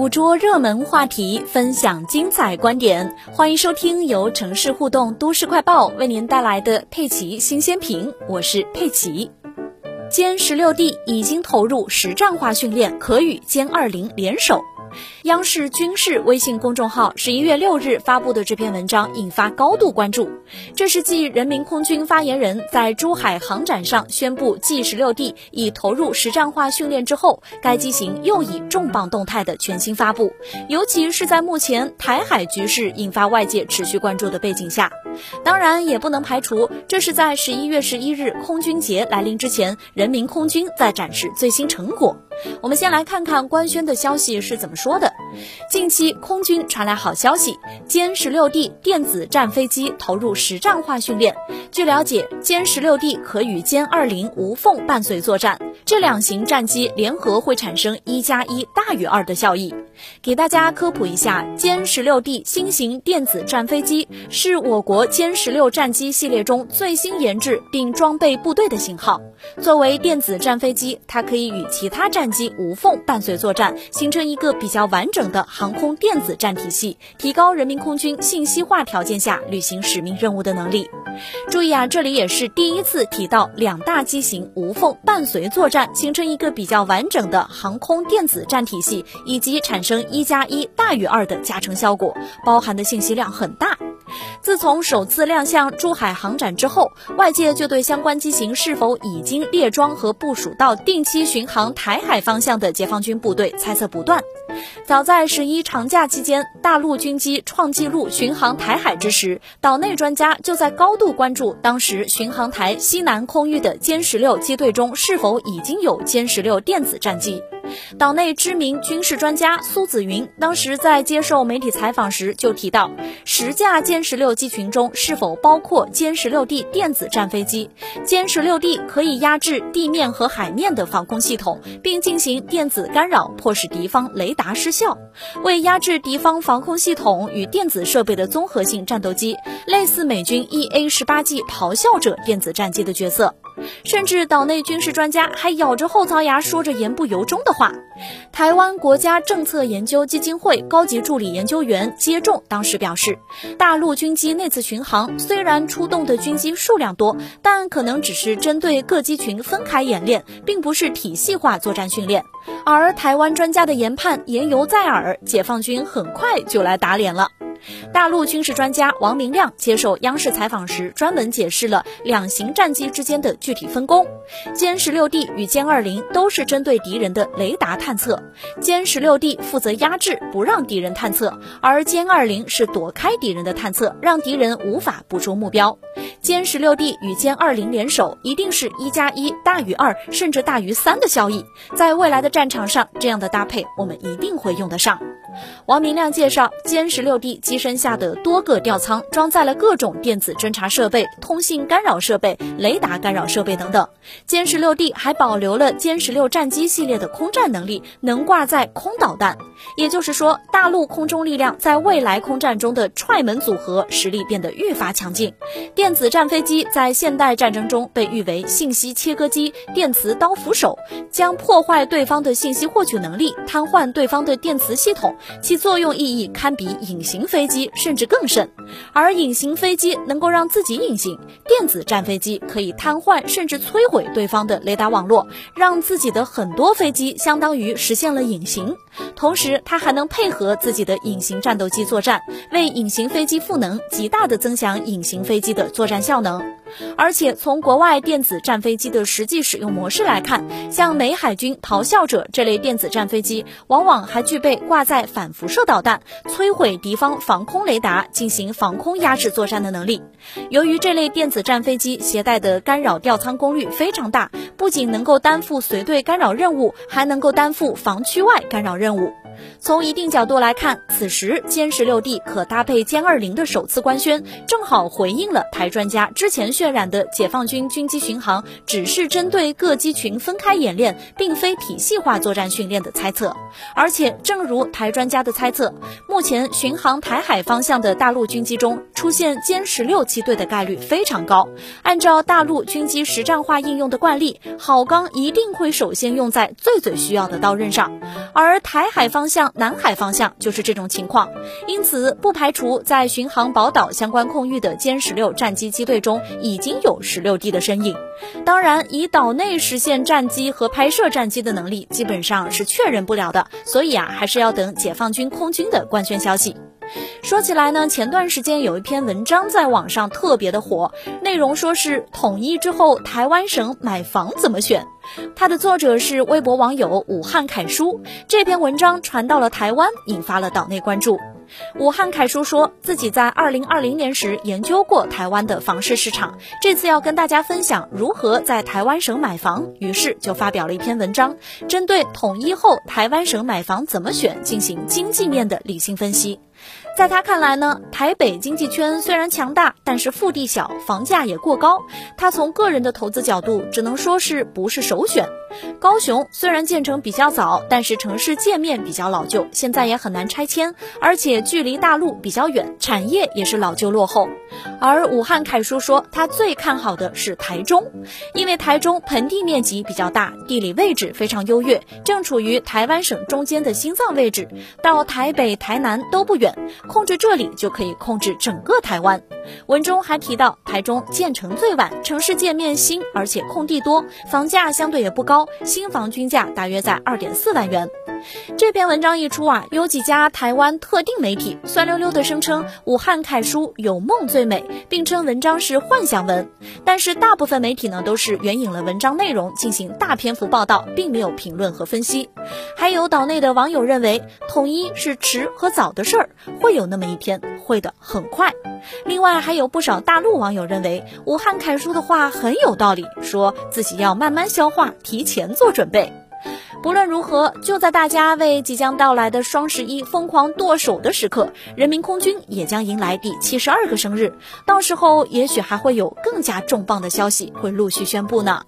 捕捉热门话题，分享精彩观点。欢迎收听由城市互动都市快报为您带来的佩奇新鲜评，我是佩奇。歼十六 D 已经投入实战化训练，可与歼二零联手。央视军事微信公众号十一月六日发布的这篇文章引发高度关注。这是继人民空军发言人在珠海航展上宣布 G 十六 D 已投入实战化训练之后，该机型又以重磅动态的全新发布。尤其是在目前台海局势引发外界持续关注的背景下，当然也不能排除这是在十一月十一日空军节来临之前，人民空军在展示最新成果。我们先来看看官宣的消息是怎么说的。近期空军传来好消息，歼十六 D 电子战飞机投入实战化训练。据了解，歼十六 D 可与歼二零无缝伴随作战，这两型战机联合会产生一加一大于二的效益。给大家科普一下，歼十六 D 新型电子战飞机是我国歼十六战机系列中最新研制并装备部队的型号。作为电子战飞机，它可以与其他战机无缝伴随作战，形成一个比较完整的航空电子战体系，提高人民空军信息化条件下履行使命任务的能力。注意啊，这里也是第一次提到两大机型无缝伴随作战，形成一个比较完整的航空电子战体系，以及产生一加一大于二的加成效果，包含的信息量很大。自从首次亮相珠海航展之后，外界就对相关机型是否已经列装和部署到定期巡航台海方向的解放军部队猜测不断。早在十一长假期间，大陆军机创纪录巡航台海之时，岛内专家就在高度关注当时巡航台西南空域的歼十六机队中是否已经有歼十六电子战机。岛内知名军事专家苏子云当时在接受媒体采访时就提到，十架歼十六机群中是否包括歼十六 D 电子战飞机？歼十六 D 可以压制地面和海面的防空系统，并进行电子干扰，迫使敌方雷达失效。为压制敌方防空系统与电子设备的综合性战斗机，类似美军 EA 十八 G 咆哮者电子战机的角色。甚至岛内军事专家还咬着后槽牙说着言不由衷的话。台湾国家政策研究基金会高级助理研究员接种当时表示，大陆军机那次巡航虽然出动的军机数量多，但可能只是针对各机群分开演练，并不是体系化作战训练。而台湾专家的研判言犹在耳，解放军很快就来打脸了。大陆军事专家王明亮接受央视采访时，专门解释了两型战机之间的具体分工。歼十六 D 与歼二零都是针对敌人的雷达探测，歼十六 D 负责压制，不让敌人探测，而歼二零是躲开敌人的探测，让敌人无法捕捉目标。歼十六 D 与歼二零联手，一定是一加一大于二，甚至大于三的效益。在未来的战场上，这样的搭配我们一定会用得上。王明亮介绍，歼十六 D 机身下的多个吊舱装载了各种电子侦察设备、通信干扰设备、雷达干扰设备等等。歼十六 D 还保留了歼十六战机系列的空战能力，能挂载空导弹。也就是说，大陆空中力量在未来空战中的踹门组合实力变得愈发强劲。电子战飞机在现代战争中被誉为信息切割机、电磁刀斧手，将破坏对方的信息获取能力，瘫痪对方的电磁系统。其作用意义堪比隐形飞机，甚至更甚。而隐形飞机能够让自己隐形，电子战飞机可以瘫痪甚至摧毁对方的雷达网络，让自己的很多飞机相当于实现了隐形。同时，它还能配合自己的隐形战斗机作战，为隐形飞机赋能，极大的增强隐形飞机的作战效能。而且从国外电子战飞机的实际使用模式来看，像美海军咆哮者这类电子战飞机，往往还具备挂载反辐射导弹，摧毁敌方防空雷达，进行防空压制作战的能力。由于这类电子战飞机携带的干扰吊舱功率非常大，不仅能够担负随队干扰任务，还能够担负防区外干扰任务。从一定角度来看，此时歼十六 D 可搭配歼二零的首次官宣，正好回应了台专家之前。渲染的解放军军机巡航只是针对各机群分开演练，并非体系化作战训练的猜测。而且，正如台专家的猜测，目前巡航台海方向的大陆军机中出现歼十六机队的概率非常高。按照大陆军机实战化应用的惯例，好钢一定会首先用在最最需要的刀刃上，而台海方方向、南海方向就是这种情况。因此，不排除在巡航宝岛相关空域的歼十六战机机队中已经有十六 D 的身影。当然，以岛内实现战机和拍摄战机的能力，基本上是确认不了的。所以啊，还是要等解放军空军的官宣消息。说起来呢，前段时间有一篇文章在网上特别的火，内容说是统一之后台湾省买房怎么选。它的作者是微博网友武汉凯叔。这篇文章传到了台湾，引发了岛内关注。武汉凯叔说自己在二零二零年时研究过台湾的房市市场，这次要跟大家分享如何在台湾省买房，于是就发表了一篇文章，针对统一后台湾省买房怎么选进行经济面的理性分析。在他看来呢，台北经济圈虽然强大，但是腹地小，房价也过高。他从个人的投资角度，只能说是不是首选。高雄虽然建成比较早，但是城市界面比较老旧，现在也很难拆迁，而且距离大陆比较远，产业也是老旧落后。而武汉凯叔说，他最看好的是台中，因为台中盆地面积比较大，地理位置非常优越，正处于台湾省中间的心脏位置，到台北、台南都不远，控制这里就可以控制整个台湾。文中还提到，台中建成最晚，城市界面新，而且空地多，房价相对也不高，新房均价大约在二点四万元。这篇文章一出啊，有几家台湾特定媒体酸溜溜地声称武汉凯叔有梦最美，并称文章是幻想文。但是大部分媒体呢，都是援引了文章内容进行大篇幅报道，并没有评论和分析。还有岛内的网友认为，统一是迟和早的事儿，会有那么一天，会的很快。另外还有不少大陆网友认为，武汉凯叔的话很有道理，说自己要慢慢消化，提前做准备。不论如何，就在大家为即将到来的双十一疯狂剁手的时刻，人民空军也将迎来第七十二个生日，到时候也许还会有更加重磅的消息会陆续宣布呢。